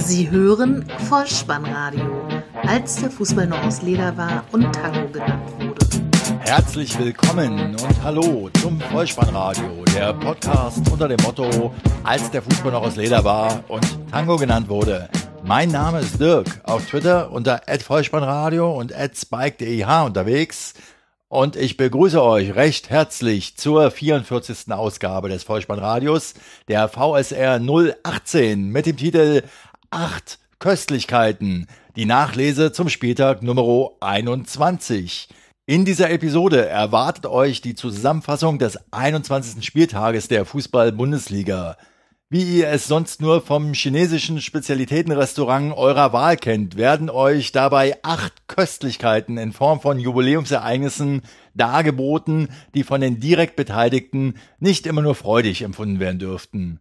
Sie hören Vollspannradio, als der Fußball noch aus Leder war und Tango genannt wurde. Herzlich willkommen und hallo zum Vollspannradio, der Podcast unter dem Motto, als der Fußball noch aus Leder war und Tango genannt wurde. Mein Name ist Dirk, auf Twitter unter @vollspannradio und @spike.deh unterwegs. Und ich begrüße euch recht herzlich zur 44. Ausgabe des Vollspannradios, der VSR 018 mit dem Titel Acht Köstlichkeiten. Die Nachlese zum Spieltag Nummer 21. In dieser Episode erwartet euch die Zusammenfassung des 21. Spieltages der Fußball-Bundesliga. Wie ihr es sonst nur vom chinesischen Spezialitätenrestaurant eurer Wahl kennt, werden euch dabei acht Köstlichkeiten in Form von Jubiläumsereignissen dargeboten, die von den direkt Beteiligten nicht immer nur freudig empfunden werden dürften.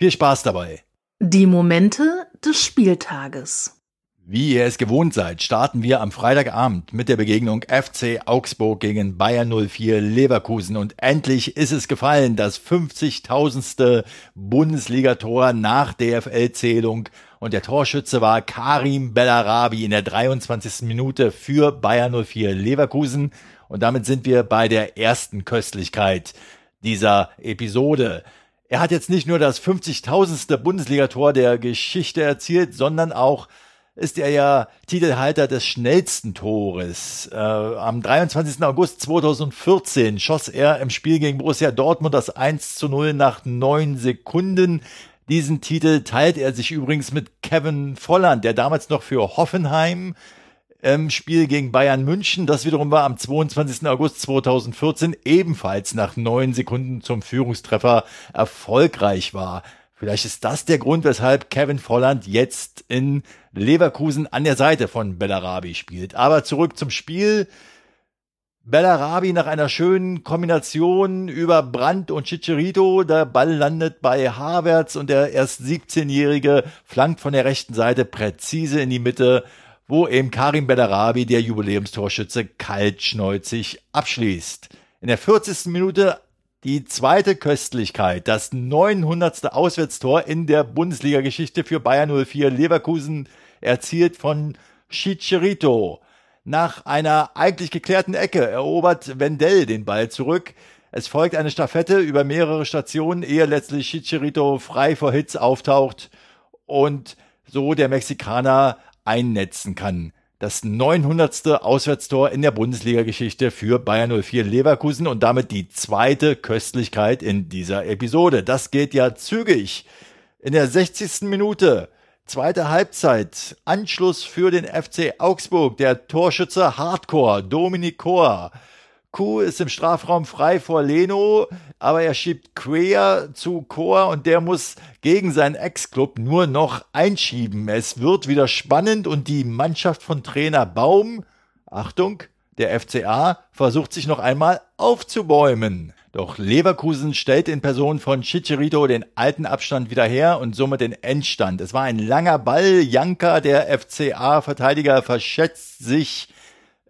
Viel Spaß dabei! Die Momente des Spieltages. Wie ihr es gewohnt seid, starten wir am Freitagabend mit der Begegnung FC Augsburg gegen Bayern 04 Leverkusen und endlich ist es gefallen, das 50.000. Bundesligator nach DFL-Zählung und der Torschütze war Karim Bellarabi in der 23. Minute für Bayern 04 Leverkusen und damit sind wir bei der ersten Köstlichkeit dieser Episode. Er hat jetzt nicht nur das 50.000. Bundesligator der Geschichte erzielt, sondern auch ist er ja Titelhalter des schnellsten Tores. Äh, am 23. August 2014 schoss er im Spiel gegen Borussia Dortmund das 1 zu 0 nach neun Sekunden. Diesen Titel teilt er sich übrigens mit Kevin Volland, der damals noch für Hoffenheim im Spiel gegen Bayern München. Das wiederum war am 22. August 2014 ebenfalls nach neun Sekunden zum Führungstreffer erfolgreich war. Vielleicht ist das der Grund, weshalb Kevin Volland jetzt in Leverkusen an der Seite von Bellarabi spielt. Aber zurück zum Spiel. Bellarabi nach einer schönen Kombination über Brandt und Chicharito. Der Ball landet bei Havertz und der erst 17-Jährige flankt von der rechten Seite präzise in die Mitte wo eben Karim Bellarabi, der Jubiläumstorschütze, kaltschneuzig abschließt. In der 40. Minute die zweite Köstlichkeit, das 900. Auswärtstor in der Bundesliga-Geschichte für Bayern 04 Leverkusen, erzielt von Chicharito. Nach einer eigentlich geklärten Ecke erobert Wendell den Ball zurück. Es folgt eine Staffette über mehrere Stationen, ehe letztlich Chicharito frei vor Hitz auftaucht und so der Mexikaner einnetzen kann. Das 900. Auswärtstor in der Bundesliga-Geschichte für Bayern 04 Leverkusen und damit die zweite Köstlichkeit in dieser Episode. Das geht ja zügig. In der 60. Minute, zweite Halbzeit, Anschluss für den FC Augsburg, der Torschütze Hardcore, Dominik Kor Kuh ist im Strafraum frei vor Leno, aber er schiebt quer zu Chor und der muss gegen seinen Ex-Club nur noch einschieben. Es wird wieder spannend und die Mannschaft von Trainer Baum, Achtung, der FCA versucht sich noch einmal aufzubäumen. Doch Leverkusen stellt in Person von Chicharito den alten Abstand wieder her und somit den Endstand. Es war ein langer Ball. Janka, der FCA-Verteidiger, verschätzt sich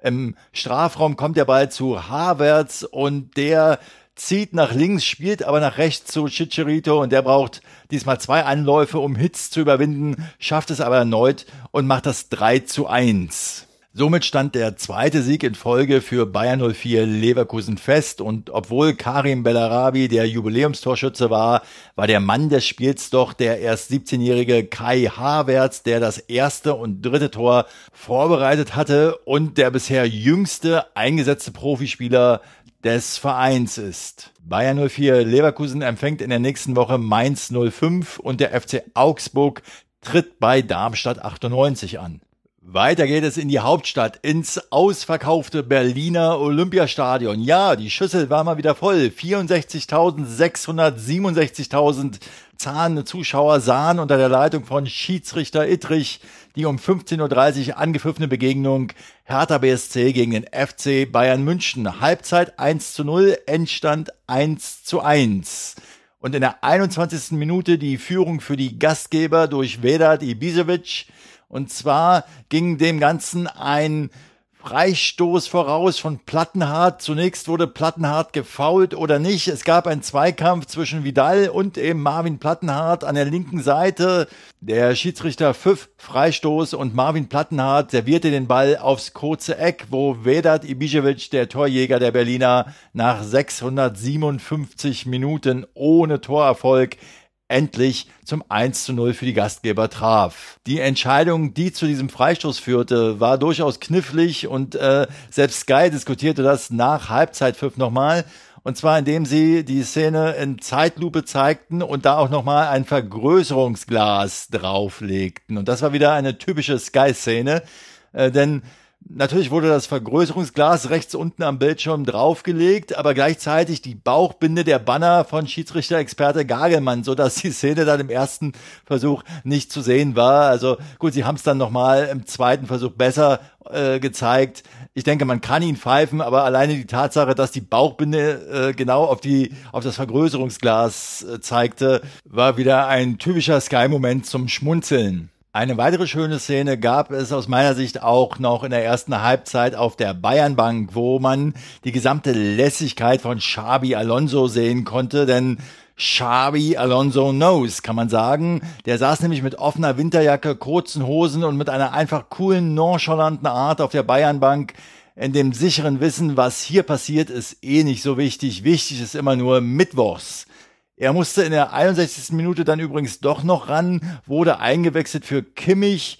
im Strafraum kommt der Ball zu Havertz und der zieht nach links, spielt aber nach rechts zu Chicharito und der braucht diesmal zwei Anläufe, um Hits zu überwinden, schafft es aber erneut und macht das 3 zu 1. Somit stand der zweite Sieg in Folge für Bayern 04 Leverkusen fest und obwohl Karim Bellarabi der Jubiläumstorschütze war, war der Mann des Spiels doch der erst 17-jährige Kai Havertz, der das erste und dritte Tor vorbereitet hatte und der bisher jüngste eingesetzte Profispieler des Vereins ist. Bayern 04 Leverkusen empfängt in der nächsten Woche Mainz 05 und der FC Augsburg tritt bei Darmstadt 98 an. Weiter geht es in die Hauptstadt, ins ausverkaufte Berliner Olympiastadion. Ja, die Schüssel war mal wieder voll. 64.667.000 zahlende Zuschauer sahen unter der Leitung von Schiedsrichter Ittrich die um 15.30 Uhr angepfiffene Begegnung Hertha BSC gegen den FC Bayern München. Halbzeit 1 zu 0, Endstand 1 zu 1. Und in der 21. Minute die Führung für die Gastgeber durch Vedat Ibisevic und zwar ging dem Ganzen ein Freistoß voraus von Plattenhardt. Zunächst wurde Plattenhardt gefault oder nicht. Es gab einen Zweikampf zwischen Vidal und eben Marvin Plattenhardt an der linken Seite. Der Schiedsrichter pfiff Freistoß und Marvin Plattenhardt servierte den Ball aufs kurze Eck, wo Vedat Ibišević, der Torjäger der Berliner, nach 657 Minuten ohne Torerfolg endlich zum 1 zu 0 für die Gastgeber traf. Die Entscheidung, die zu diesem Freistoß führte, war durchaus knifflig und äh, selbst Sky diskutierte das nach Halbzeitpfiff nochmal. Und zwar indem sie die Szene in Zeitlupe zeigten und da auch nochmal ein Vergrößerungsglas drauflegten. Und das war wieder eine typische Sky-Szene, äh, denn Natürlich wurde das Vergrößerungsglas rechts unten am Bildschirm draufgelegt, aber gleichzeitig die Bauchbinde der Banner von Schiedsrichter-Experte Gagelmann, so dass die Szene dann im ersten Versuch nicht zu sehen war. Also gut, sie haben es dann nochmal im zweiten Versuch besser äh, gezeigt. Ich denke, man kann ihn pfeifen, aber alleine die Tatsache, dass die Bauchbinde äh, genau auf die auf das Vergrößerungsglas äh, zeigte, war wieder ein typischer Sky-Moment zum Schmunzeln. Eine weitere schöne Szene gab es aus meiner Sicht auch noch in der ersten Halbzeit auf der Bayernbank, wo man die gesamte Lässigkeit von Xabi Alonso sehen konnte, denn Xabi Alonso knows, kann man sagen. Der saß nämlich mit offener Winterjacke, kurzen Hosen und mit einer einfach coolen, nonchalanten Art auf der Bayernbank in dem sicheren Wissen, was hier passiert, ist eh nicht so wichtig. Wichtig ist immer nur Mittwochs. Er musste in der 61. Minute dann übrigens doch noch ran, wurde eingewechselt für Kimmich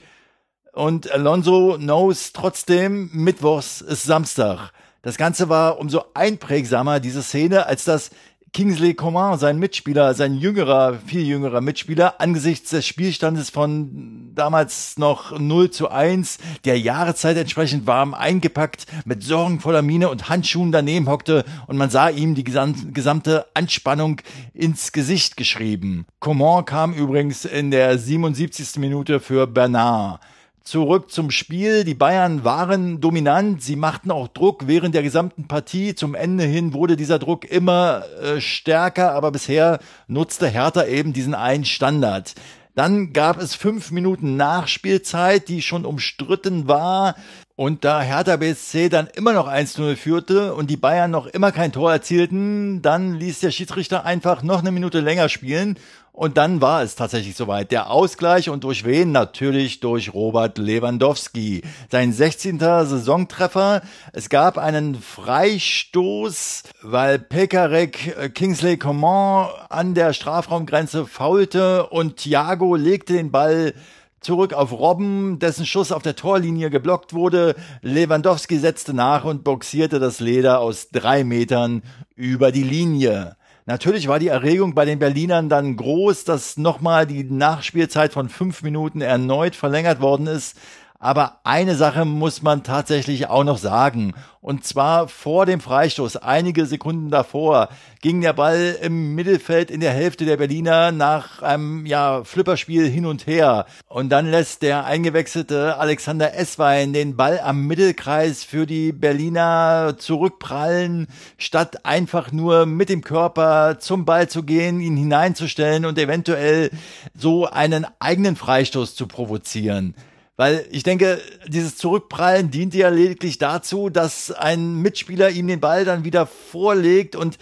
und Alonso knows trotzdem, Mittwochs ist Samstag. Das Ganze war umso einprägsamer, diese Szene, als das Kingsley Coman, sein Mitspieler, sein jüngerer, viel jüngerer Mitspieler, angesichts des Spielstandes von damals noch 0 zu 1, der Jahreszeit entsprechend warm eingepackt, mit sorgenvoller Miene und Handschuhen daneben hockte und man sah ihm die gesamte Anspannung ins Gesicht geschrieben. Coman kam übrigens in der 77. Minute für Bernard. Zurück zum Spiel. Die Bayern waren dominant. Sie machten auch Druck während der gesamten Partie. Zum Ende hin wurde dieser Druck immer äh, stärker, aber bisher nutzte Hertha eben diesen einen Standard. Dann gab es fünf Minuten Nachspielzeit, die schon umstritten war. Und da Hertha BSC dann immer noch 1-0 führte und die Bayern noch immer kein Tor erzielten, dann ließ der Schiedsrichter einfach noch eine Minute länger spielen und dann war es tatsächlich soweit. Der Ausgleich und durch wen? Natürlich durch Robert Lewandowski. Sein 16. Saisontreffer. Es gab einen Freistoß, weil Pekarek äh, Kingsley Coman an der Strafraumgrenze faulte und Thiago legte den Ball zurück auf Robben, dessen Schuss auf der Torlinie geblockt wurde. Lewandowski setzte nach und boxierte das Leder aus drei Metern über die Linie. Natürlich war die Erregung bei den Berlinern dann groß, dass nochmal die Nachspielzeit von fünf Minuten erneut verlängert worden ist. Aber eine Sache muss man tatsächlich auch noch sagen. Und zwar vor dem Freistoß, einige Sekunden davor, ging der Ball im Mittelfeld in der Hälfte der Berliner nach einem ja, Flipperspiel hin und her. Und dann lässt der eingewechselte Alexander Esswein den Ball am Mittelkreis für die Berliner zurückprallen, statt einfach nur mit dem Körper zum Ball zu gehen, ihn hineinzustellen und eventuell so einen eigenen Freistoß zu provozieren. Weil ich denke, dieses Zurückprallen dient ja lediglich dazu, dass ein Mitspieler ihm den Ball dann wieder vorlegt und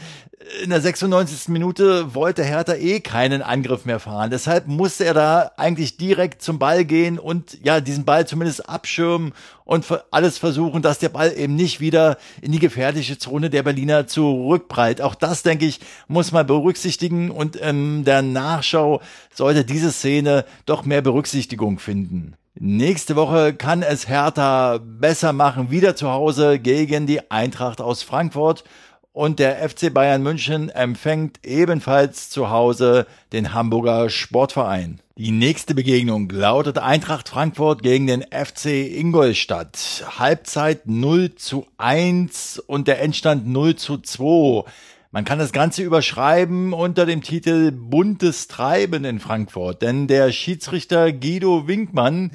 in der 96. Minute wollte Hertha eh keinen Angriff mehr fahren. Deshalb musste er da eigentlich direkt zum Ball gehen und ja, diesen Ball zumindest abschirmen und alles versuchen, dass der Ball eben nicht wieder in die gefährliche Zone der Berliner zurückprallt. Auch das, denke ich, muss man berücksichtigen und in der Nachschau sollte diese Szene doch mehr Berücksichtigung finden. Nächste Woche kann es Hertha besser machen, wieder zu Hause gegen die Eintracht aus Frankfurt. Und der FC Bayern München empfängt ebenfalls zu Hause den Hamburger Sportverein. Die nächste Begegnung lautet Eintracht Frankfurt gegen den FC Ingolstadt. Halbzeit 0 zu 1 und der Endstand 0 zu 2. Man kann das Ganze überschreiben unter dem Titel Buntes Treiben in Frankfurt, denn der Schiedsrichter Guido Winkmann,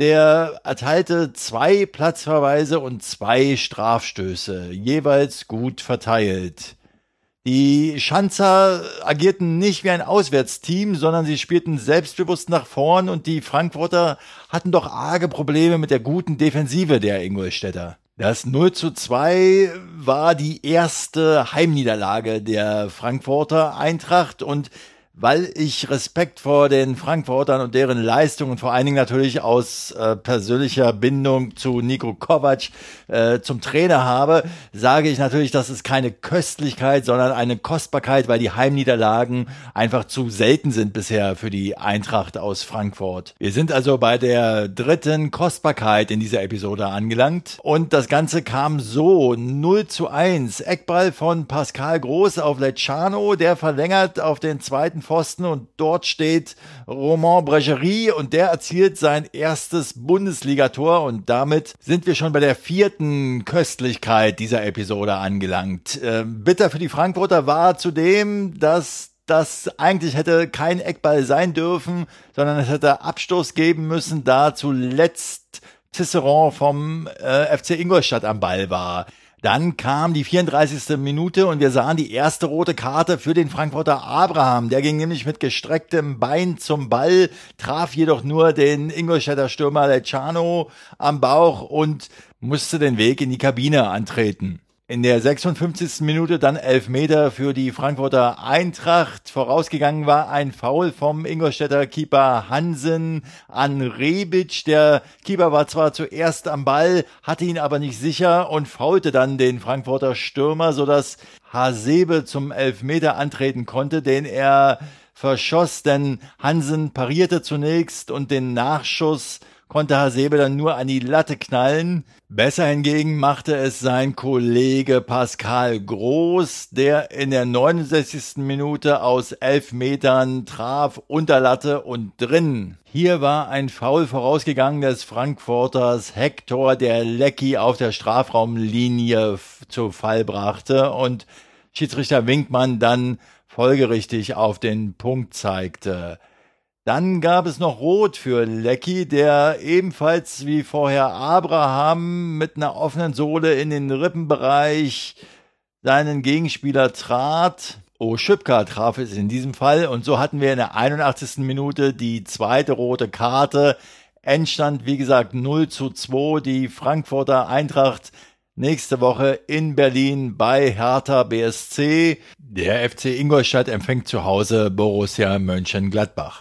der erteilte zwei Platzverweise und zwei Strafstöße, jeweils gut verteilt. Die Schanzer agierten nicht wie ein Auswärtsteam, sondern sie spielten selbstbewusst nach vorn und die Frankfurter hatten doch arge Probleme mit der guten Defensive der Ingolstädter. Das 0 zu 2 war die erste Heimniederlage der Frankfurter Eintracht und weil ich Respekt vor den Frankfurtern und deren Leistungen, vor allen Dingen natürlich aus äh, persönlicher Bindung zu Nico Kovac äh, zum Trainer habe, sage ich natürlich, das ist keine Köstlichkeit, sondern eine Kostbarkeit, weil die Heimniederlagen einfach zu selten sind bisher für die Eintracht aus Frankfurt. Wir sind also bei der dritten Kostbarkeit in dieser Episode angelangt und das Ganze kam so 0 zu 1. Eckball von Pascal Groß auf Lecciano, der verlängert auf den zweiten Pfosten und dort steht Roman Bregerie und der erzielt sein erstes Bundesligator und damit sind wir schon bei der vierten Köstlichkeit dieser Episode angelangt. Äh, bitter für die Frankfurter war zudem, dass das eigentlich hätte kein Eckball sein dürfen, sondern es hätte Abstoß geben müssen, da zuletzt Tisserand vom äh, FC Ingolstadt am Ball war. Dann kam die 34. Minute und wir sahen die erste rote Karte für den Frankfurter Abraham. Der ging nämlich mit gestrecktem Bein zum Ball, traf jedoch nur den Ingolstädter Stürmer Lecciano am Bauch und musste den Weg in die Kabine antreten. In der 56. Minute dann Elfmeter für die Frankfurter Eintracht. Vorausgegangen war ein Foul vom Ingolstädter Keeper Hansen an Rebic. Der Keeper war zwar zuerst am Ball, hatte ihn aber nicht sicher und faulte dann den Frankfurter Stürmer, sodass Hasebe zum Elfmeter antreten konnte, den er verschoss, denn Hansen parierte zunächst und den Nachschuss konnte Hasebe dann nur an die Latte knallen. Besser hingegen machte es sein Kollege Pascal Groß, der in der 69. Minute aus elf Metern traf, unter Latte und drin. Hier war ein Foul vorausgegangen des Frankfurters Hector, der Lecky auf der Strafraumlinie zu Fall brachte und Schiedsrichter Winkmann dann folgerichtig auf den Punkt zeigte. Dann gab es noch Rot für Lecky, der ebenfalls wie vorher Abraham mit einer offenen Sohle in den Rippenbereich seinen Gegenspieler trat. Oh, Schüpka traf es in diesem Fall und so hatten wir in der 81. Minute die zweite rote Karte. Endstand, wie gesagt, 0 zu 2. Die Frankfurter Eintracht nächste Woche in Berlin bei Hertha BSC. Der FC Ingolstadt empfängt zu Hause Borussia Mönchengladbach.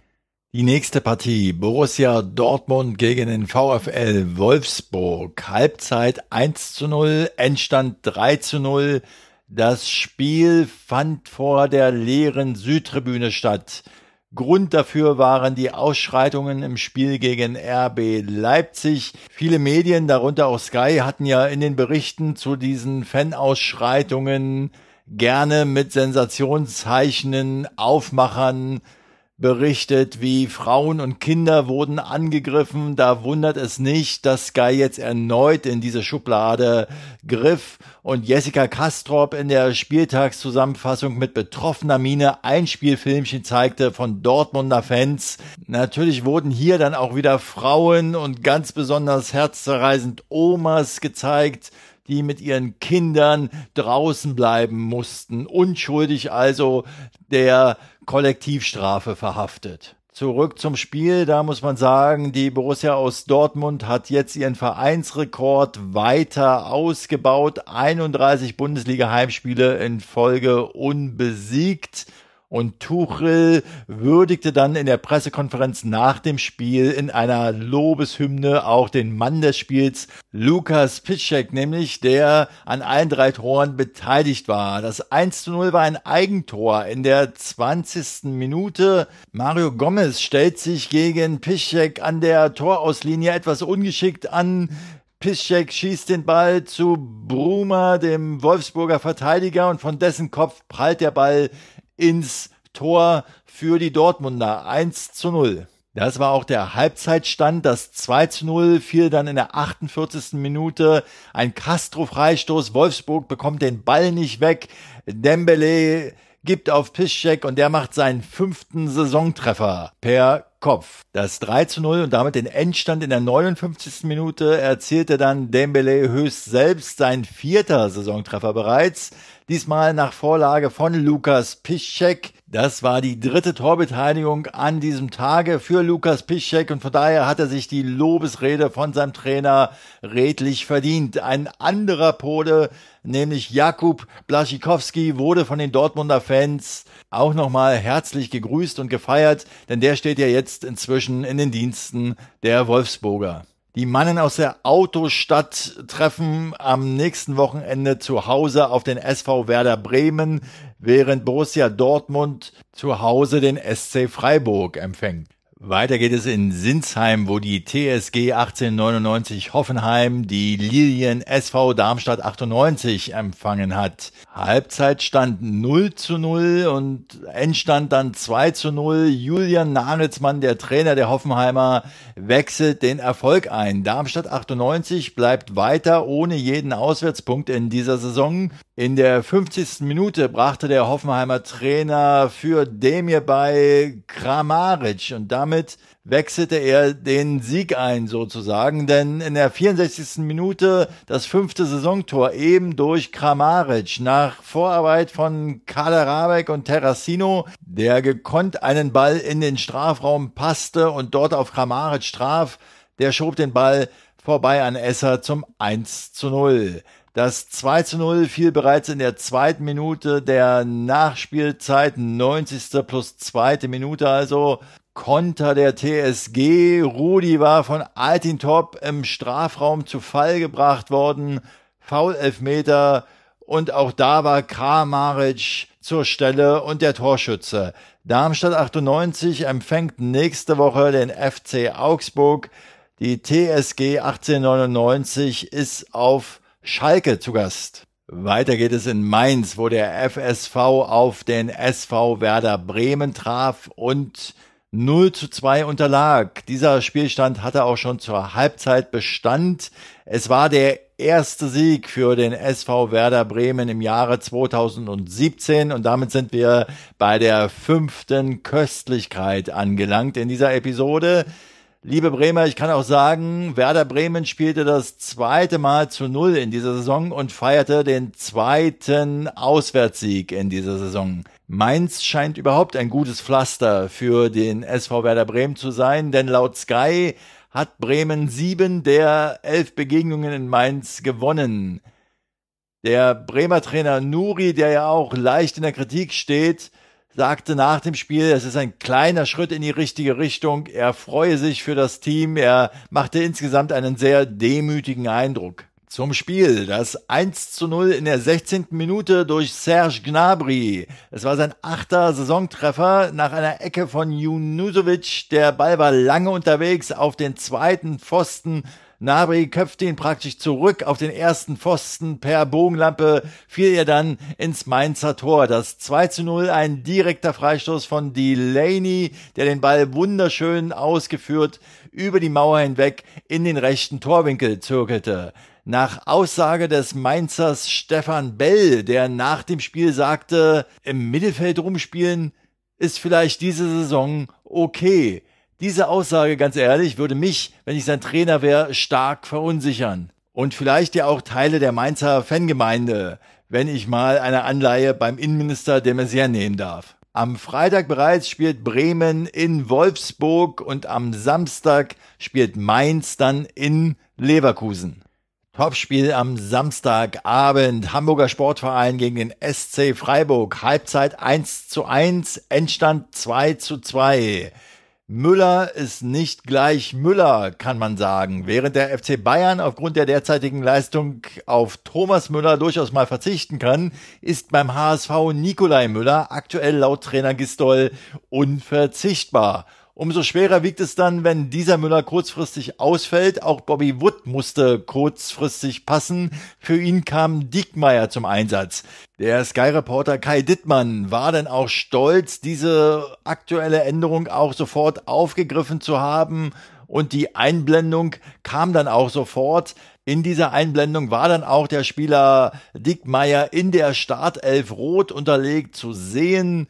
Die nächste Partie Borussia Dortmund gegen den VfL Wolfsburg. Halbzeit 1 zu 0, Endstand 3 zu 0. Das Spiel fand vor der leeren Südtribüne statt. Grund dafür waren die Ausschreitungen im Spiel gegen RB Leipzig. Viele Medien, darunter auch Sky, hatten ja in den Berichten zu diesen Fanausschreitungen gerne mit Sensationszeichnen, Aufmachern berichtet, wie Frauen und Kinder wurden angegriffen. Da wundert es nicht, dass Sky jetzt erneut in diese Schublade griff und Jessica Kastrop in der Spieltagszusammenfassung mit betroffener Miene ein Spielfilmchen zeigte von Dortmunder Fans. Natürlich wurden hier dann auch wieder Frauen und ganz besonders herzzerreißend Omas gezeigt, die mit ihren Kindern draußen bleiben mussten, unschuldig also der Kollektivstrafe verhaftet. Zurück zum Spiel, da muss man sagen, die Borussia aus Dortmund hat jetzt ihren Vereinsrekord weiter ausgebaut. 31 Bundesliga-Heimspiele in Folge unbesiegt. Und Tuchel würdigte dann in der Pressekonferenz nach dem Spiel in einer Lobeshymne auch den Mann des Spiels, Lukas Pitschek, nämlich der an allen drei Toren beteiligt war. Das 1 zu 0 war ein Eigentor in der 20. Minute. Mario Gomez stellt sich gegen Pitschek an der Torauslinie etwas ungeschickt an. Piszczek schießt den Ball zu Bruma, dem Wolfsburger Verteidiger, und von dessen Kopf prallt der Ball ins Tor für die Dortmunder 1 zu 0. Das war auch der Halbzeitstand. Das 2 zu 0 fiel dann in der 48. Minute. Ein Castro-Freistoß. Wolfsburg bekommt den Ball nicht weg. Dembele gibt auf Piszczek und der macht seinen fünften Saisontreffer per Kopf. Das 3 zu 0 und damit den Endstand in der 59. Minute erzielte dann Dembele höchst selbst sein vierter Saisontreffer bereits. Diesmal nach Vorlage von Lukas Piszczek. Das war die dritte Torbeteiligung an diesem Tage für Lukas Piszczek und von daher hat er sich die Lobesrede von seinem Trainer redlich verdient. Ein anderer Pole, nämlich Jakub Blaschikowski, wurde von den Dortmunder Fans auch nochmal herzlich gegrüßt und gefeiert, denn der steht ja jetzt inzwischen in den Diensten der Wolfsburger. Die Mannen aus der Autostadt treffen am nächsten Wochenende zu Hause auf den SV Werder Bremen, während Borussia Dortmund zu Hause den SC Freiburg empfängt. Weiter geht es in Sinsheim, wo die TSG 1899 Hoffenheim die Lilien SV Darmstadt 98 empfangen hat. Halbzeitstand 0 zu 0 und Endstand dann 2 zu 0. Julian Nagelsmann, der Trainer der Hoffenheimer, wechselt den Erfolg ein. Darmstadt 98 bleibt weiter ohne jeden Auswärtspunkt in dieser Saison. In der 50. Minute brachte der Hoffenheimer Trainer für Demir bei Kramaric und damit wechselte er den Sieg ein sozusagen, denn in der 64. Minute das fünfte Saisontor eben durch Kramaric nach Vorarbeit von Kaderabek und Terracino, der gekonnt einen Ball in den Strafraum passte und dort auf Kramaric traf, der schob den Ball vorbei an Esser zum 1 zu 0. Das 2 zu 0 fiel bereits in der zweiten Minute der Nachspielzeit, 90. plus zweite Minute also. Konter der TSG. Rudi war von Altintop im Strafraum zu Fall gebracht worden. Foul Elfmeter. Und auch da war Kramaric zur Stelle und der Torschütze. Darmstadt 98 empfängt nächste Woche den FC Augsburg. Die TSG 1899 ist auf Schalke zu Gast. Weiter geht es in Mainz, wo der FSV auf den SV Werder Bremen traf und 0 zu 2 unterlag. Dieser Spielstand hatte auch schon zur Halbzeit Bestand. Es war der erste Sieg für den SV Werder Bremen im Jahre 2017 und damit sind wir bei der fünften Köstlichkeit angelangt in dieser Episode. Liebe Bremer, ich kann auch sagen, Werder Bremen spielte das zweite Mal zu Null in dieser Saison und feierte den zweiten Auswärtssieg in dieser Saison. Mainz scheint überhaupt ein gutes Pflaster für den SV Werder Bremen zu sein, denn laut Sky hat Bremen sieben der elf Begegnungen in Mainz gewonnen. Der Bremer Trainer Nuri, der ja auch leicht in der Kritik steht, sagte nach dem Spiel, es ist ein kleiner Schritt in die richtige Richtung. Er freue sich für das Team. Er machte insgesamt einen sehr demütigen Eindruck. Zum Spiel. Das 1 zu 0 in der 16. Minute durch Serge Gnabry. Es war sein achter Saisontreffer nach einer Ecke von Junusovic. Der Ball war lange unterwegs auf den zweiten Pfosten Nabri köpfte ihn praktisch zurück auf den ersten Pfosten. Per Bogenlampe fiel er dann ins Mainzer Tor. Das 2 zu 0, ein direkter Freistoß von Delaney, der den Ball wunderschön ausgeführt über die Mauer hinweg in den rechten Torwinkel zirkelte. Nach Aussage des Mainzers Stefan Bell, der nach dem Spiel sagte, im Mittelfeld rumspielen ist vielleicht diese Saison okay. Diese Aussage, ganz ehrlich, würde mich, wenn ich sein Trainer wäre, stark verunsichern. Und vielleicht ja auch Teile der Mainzer Fangemeinde, wenn ich mal eine Anleihe beim Innenminister de Maizière nehmen darf. Am Freitag bereits spielt Bremen in Wolfsburg und am Samstag spielt Mainz dann in Leverkusen. Topspiel am Samstagabend. Hamburger Sportverein gegen den SC Freiburg. Halbzeit 1 zu 1, Endstand 2 zu 2. Müller ist nicht gleich Müller, kann man sagen. Während der FC Bayern aufgrund der derzeitigen Leistung auf Thomas Müller durchaus mal verzichten kann, ist beim HSV Nikolai Müller aktuell laut Trainer Gistol unverzichtbar. Umso schwerer wiegt es dann, wenn dieser Müller kurzfristig ausfällt. Auch Bobby Wood musste kurzfristig passen. Für ihn kam Diekmeyer zum Einsatz. Der Sky-Reporter Kai Dittmann war dann auch stolz, diese aktuelle Änderung auch sofort aufgegriffen zu haben. Und die Einblendung kam dann auch sofort. In dieser Einblendung war dann auch der Spieler Dickmeier in der Startelf rot unterlegt zu sehen.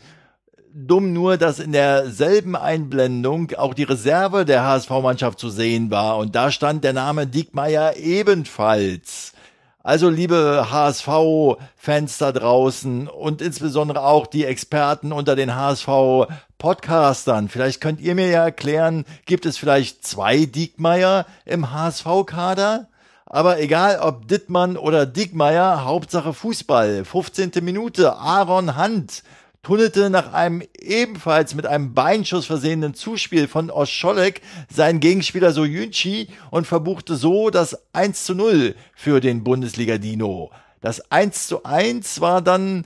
Dumm nur, dass in derselben Einblendung auch die Reserve der HSV-Mannschaft zu sehen war und da stand der Name Diekmeyer ebenfalls. Also liebe HSV-Fans da draußen und insbesondere auch die Experten unter den HSV-Podcastern, vielleicht könnt ihr mir ja erklären, gibt es vielleicht zwei Diekmeier im HSV-Kader? Aber egal ob Dittmann oder Diekmeier, Hauptsache Fußball. 15. Minute, Aaron Hunt tunnelte nach einem ebenfalls mit einem Beinschuss versehenen Zuspiel von Oscholek seinen Gegenspieler Soyunchi und verbuchte so das 1 zu 0 für den Bundesliga-Dino. Das 1 zu 1 war dann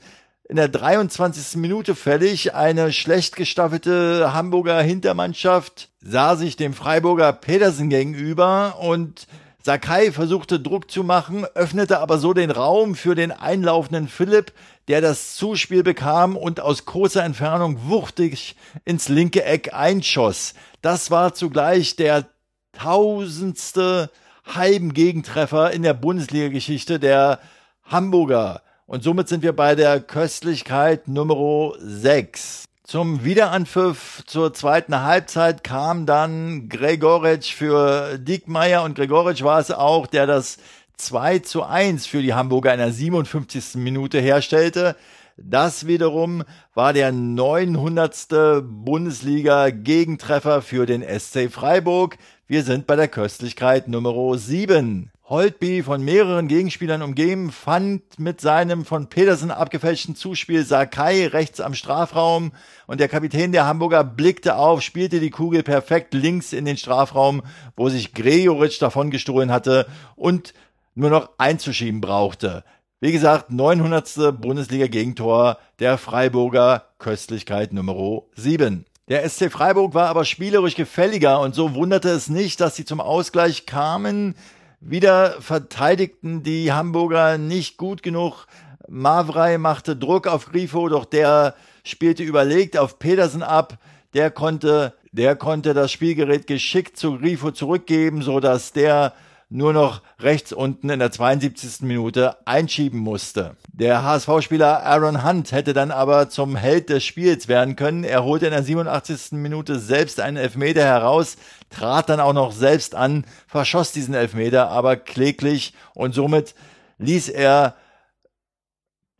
in der 23. Minute fällig. Eine schlecht gestaffelte Hamburger Hintermannschaft sah sich dem Freiburger Pedersen gegenüber und Sakai versuchte Druck zu machen, öffnete aber so den Raum für den einlaufenden Philipp, der das Zuspiel bekam und aus kurzer Entfernung wuchtig ins linke Eck einschoss. Das war zugleich der tausendste Heimgegentreffer in der Bundesliga-Geschichte der Hamburger. Und somit sind wir bei der Köstlichkeit Nummer 6. Zum Wiederanpfiff zur zweiten Halbzeit kam dann Gregoritsch für Diekmeyer und Gregoritsch war es auch, der das 2 zu 1 für die Hamburger in der 57. Minute herstellte. Das wiederum war der 900. Bundesliga-Gegentreffer für den SC Freiburg. Wir sind bei der Köstlichkeit Nummer 7. Holtby von mehreren Gegenspielern umgeben, fand mit seinem von Petersen abgefälschten Zuspiel Sakai rechts am Strafraum und der Kapitän der Hamburger blickte auf, spielte die Kugel perfekt links in den Strafraum, wo sich Gregoritsch davon gestohlen hatte und nur noch einzuschieben brauchte. Wie gesagt, 900. Bundesliga-Gegentor der Freiburger Köstlichkeit Nummer 7. Der SC Freiburg war aber spielerisch gefälliger und so wunderte es nicht, dass sie zum Ausgleich kamen. Wieder verteidigten die Hamburger nicht gut genug. Mavrei machte Druck auf Grifo, doch der spielte überlegt auf Pedersen ab. Der konnte, der konnte das Spielgerät geschickt zu Grifo zurückgeben, so dass der nur noch rechts unten in der 72. Minute einschieben musste. Der HSV-Spieler Aaron Hunt hätte dann aber zum Held des Spiels werden können. Er holte in der 87. Minute selbst einen Elfmeter heraus, trat dann auch noch selbst an, verschoss diesen Elfmeter aber kläglich und somit ließ er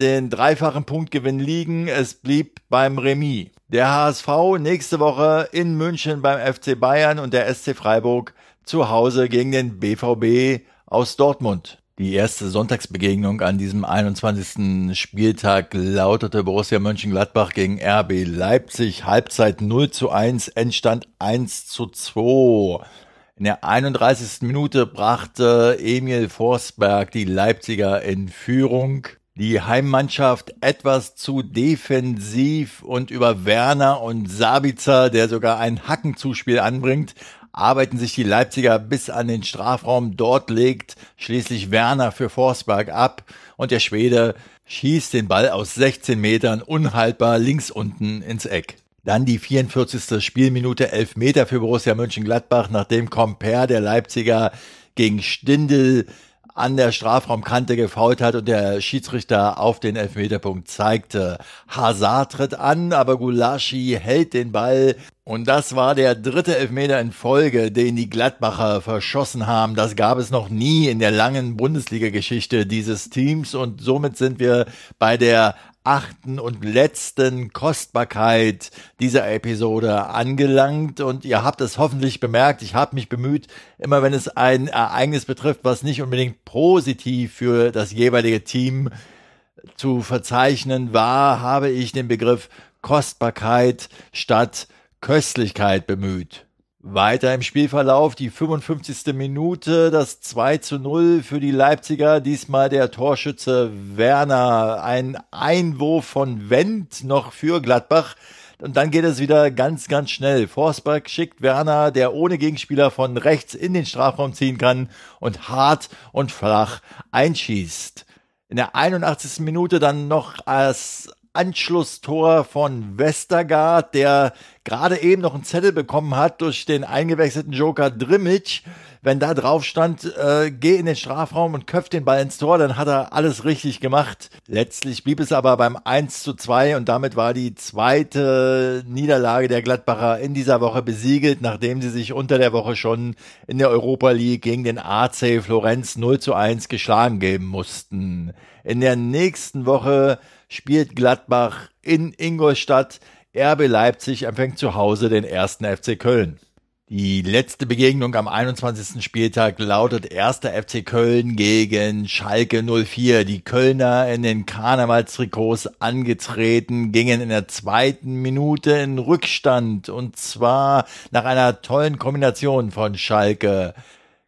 den dreifachen Punktgewinn liegen. Es blieb beim Remis. Der HSV nächste Woche in München beim FC Bayern und der SC Freiburg zu Hause gegen den BVB aus Dortmund. Die erste Sonntagsbegegnung an diesem 21. Spieltag lautete Borussia Mönchengladbach gegen RB Leipzig. Halbzeit 0 zu 1, Endstand 1 zu 2. In der 31. Minute brachte Emil Forsberg die Leipziger in Führung. Die Heimmannschaft etwas zu defensiv und über Werner und Sabitzer, der sogar ein Hackenzuspiel anbringt, arbeiten sich die Leipziger bis an den Strafraum. Dort legt schließlich Werner für Forsberg ab und der Schwede schießt den Ball aus 16 Metern unhaltbar links unten ins Eck. Dann die 44. Spielminute 11 Meter für Borussia Mönchengladbach, nachdem Comper der Leipziger gegen Stindel an der Strafraumkante gefault hat und der Schiedsrichter auf den Elfmeterpunkt zeigte. Hazard tritt an, aber Gulaschi hält den Ball und das war der dritte Elfmeter in Folge, den die Gladbacher verschossen haben. Das gab es noch nie in der langen Bundesliga-Geschichte dieses Teams. Und somit sind wir bei der achten und letzten Kostbarkeit dieser Episode angelangt. Und ihr habt es hoffentlich bemerkt, ich habe mich bemüht, immer wenn es ein Ereignis betrifft, was nicht unbedingt positiv für das jeweilige Team zu verzeichnen war, habe ich den Begriff Kostbarkeit statt Köstlichkeit bemüht. Weiter im Spielverlauf die 55. Minute, das 2 zu 0 für die Leipziger, diesmal der Torschütze Werner, ein Einwurf von Wendt noch für Gladbach. Und dann geht es wieder ganz, ganz schnell. Forsberg schickt Werner, der ohne Gegenspieler von rechts in den Strafraum ziehen kann und hart und flach einschießt. In der 81. Minute dann noch als Anschlusstor von Westergaard, der gerade eben noch einen Zettel bekommen hat durch den eingewechselten Joker Drimmitsch, wenn da drauf stand, äh, geh in den Strafraum und köpf den Ball ins Tor, dann hat er alles richtig gemacht. Letztlich blieb es aber beim 1 zu 2 und damit war die zweite Niederlage der Gladbacher in dieser Woche besiegelt, nachdem sie sich unter der Woche schon in der Europa League gegen den AC Florenz 0 zu 1 geschlagen geben mussten. In der nächsten Woche spielt Gladbach in Ingolstadt. RB Leipzig empfängt zu Hause den ersten FC Köln. Die letzte Begegnung am 21. Spieltag lautet 1. FC Köln gegen Schalke 04. Die Kölner in den Karnevalstrikots angetreten, gingen in der zweiten Minute in Rückstand und zwar nach einer tollen Kombination von Schalke.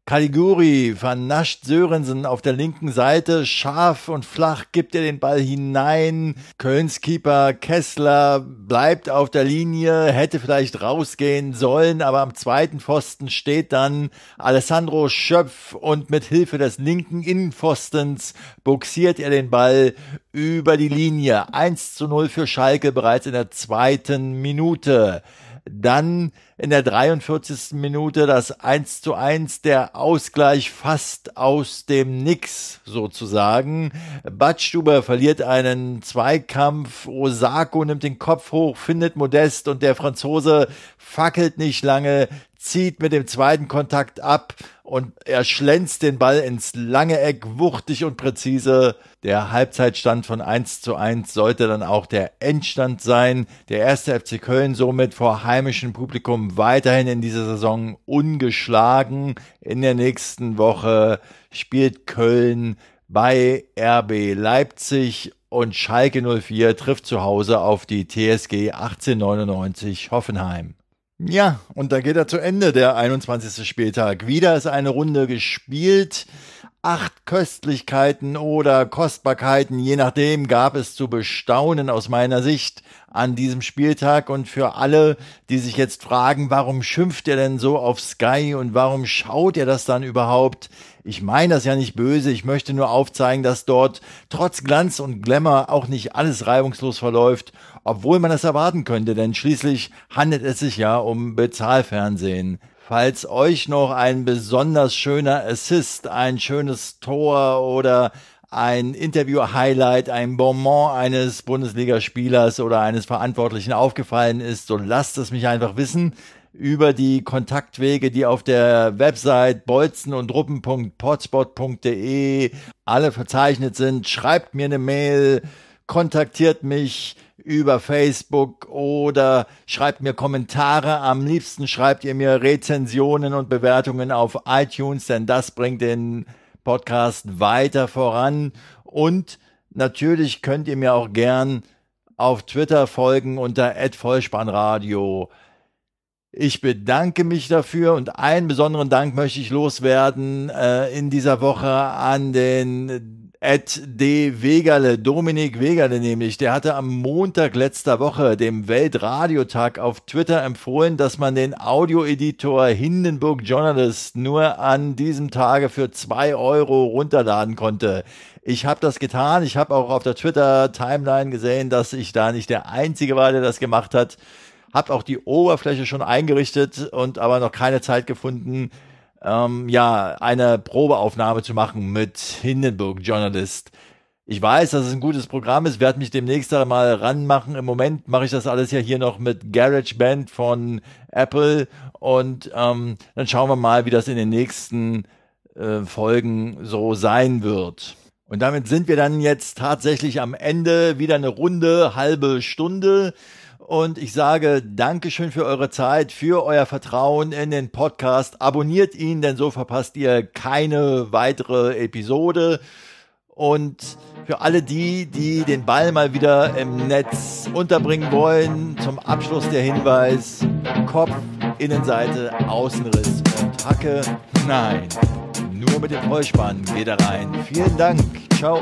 Caliguri vernascht Sörensen auf der linken Seite, scharf und flach gibt er den Ball hinein. Kölns Keeper Kessler bleibt auf der Linie, hätte vielleicht rausgehen sollen, aber am zweiten Pfosten steht dann Alessandro Schöpf und mit Hilfe des linken Innenpfostens buxiert er den Ball über die Linie. 1 zu 0 für Schalke bereits in der zweiten Minute. Dann in der 43. Minute das 1 zu 1, der Ausgleich fast aus dem Nix sozusagen. Badstuber verliert einen Zweikampf, Osako nimmt den Kopf hoch, findet Modest und der Franzose fackelt nicht lange, zieht mit dem zweiten Kontakt ab und er schlänzt den Ball ins lange Eck, wuchtig und präzise. Der Halbzeitstand von 1 zu 1 sollte dann auch der Endstand sein. Der erste FC Köln somit vor heimischem Publikum weiterhin in dieser Saison ungeschlagen. In der nächsten Woche spielt Köln bei RB Leipzig und Schalke 04 trifft zu Hause auf die TSG 1899 Hoffenheim. Ja, und da geht er zu Ende, der 21. Spieltag. Wieder ist eine Runde gespielt. Acht Köstlichkeiten oder Kostbarkeiten, je nachdem, gab es zu bestaunen aus meiner Sicht an diesem Spieltag. Und für alle, die sich jetzt fragen, warum schimpft er denn so auf Sky und warum schaut er das dann überhaupt? Ich meine das ja nicht böse, ich möchte nur aufzeigen, dass dort trotz Glanz und Glamour auch nicht alles reibungslos verläuft, obwohl man das erwarten könnte, denn schließlich handelt es sich ja um Bezahlfernsehen. Falls euch noch ein besonders schöner Assist, ein schönes Tor oder ein Interview-Highlight, ein Bonbon eines Bundesligaspielers oder eines Verantwortlichen aufgefallen ist, so lasst es mich einfach wissen über die Kontaktwege, die auf der Website bolzen und ruppen.potspot.de alle verzeichnet sind. Schreibt mir eine Mail, kontaktiert mich über Facebook oder schreibt mir Kommentare. Am liebsten schreibt ihr mir Rezensionen und Bewertungen auf iTunes, denn das bringt den Podcast weiter voran. Und natürlich könnt ihr mir auch gern auf Twitter folgen unter @vollspannradio. Ich bedanke mich dafür und einen besonderen Dank möchte ich loswerden äh, in dieser Woche an den Ed D. Wegerle, Dominik Wegerle nämlich, der hatte am Montag letzter Woche, dem Weltradiotag, auf Twitter empfohlen, dass man den Audioeditor Hindenburg Journalist nur an diesem Tage für zwei Euro runterladen konnte. Ich habe das getan. Ich habe auch auf der Twitter-Timeline gesehen, dass ich da nicht der Einzige war, der das gemacht hat habe auch die Oberfläche schon eingerichtet und aber noch keine Zeit gefunden, ähm, ja, eine Probeaufnahme zu machen mit Hindenburg Journalist. Ich weiß, dass es ein gutes Programm ist, werde mich demnächst mal ranmachen. Im Moment mache ich das alles ja hier noch mit GarageBand von Apple und ähm, dann schauen wir mal, wie das in den nächsten äh, Folgen so sein wird. Und damit sind wir dann jetzt tatsächlich am Ende wieder eine runde halbe Stunde. Und ich sage Dankeschön für eure Zeit, für euer Vertrauen in den Podcast. Abonniert ihn, denn so verpasst ihr keine weitere Episode. Und für alle die, die den Ball mal wieder im Netz unterbringen wollen, zum Abschluss der Hinweis, Kopf, Innenseite, Außenriss und Hacke. Nein, nur mit dem Vollspann geht er rein. Vielen Dank. Ciao.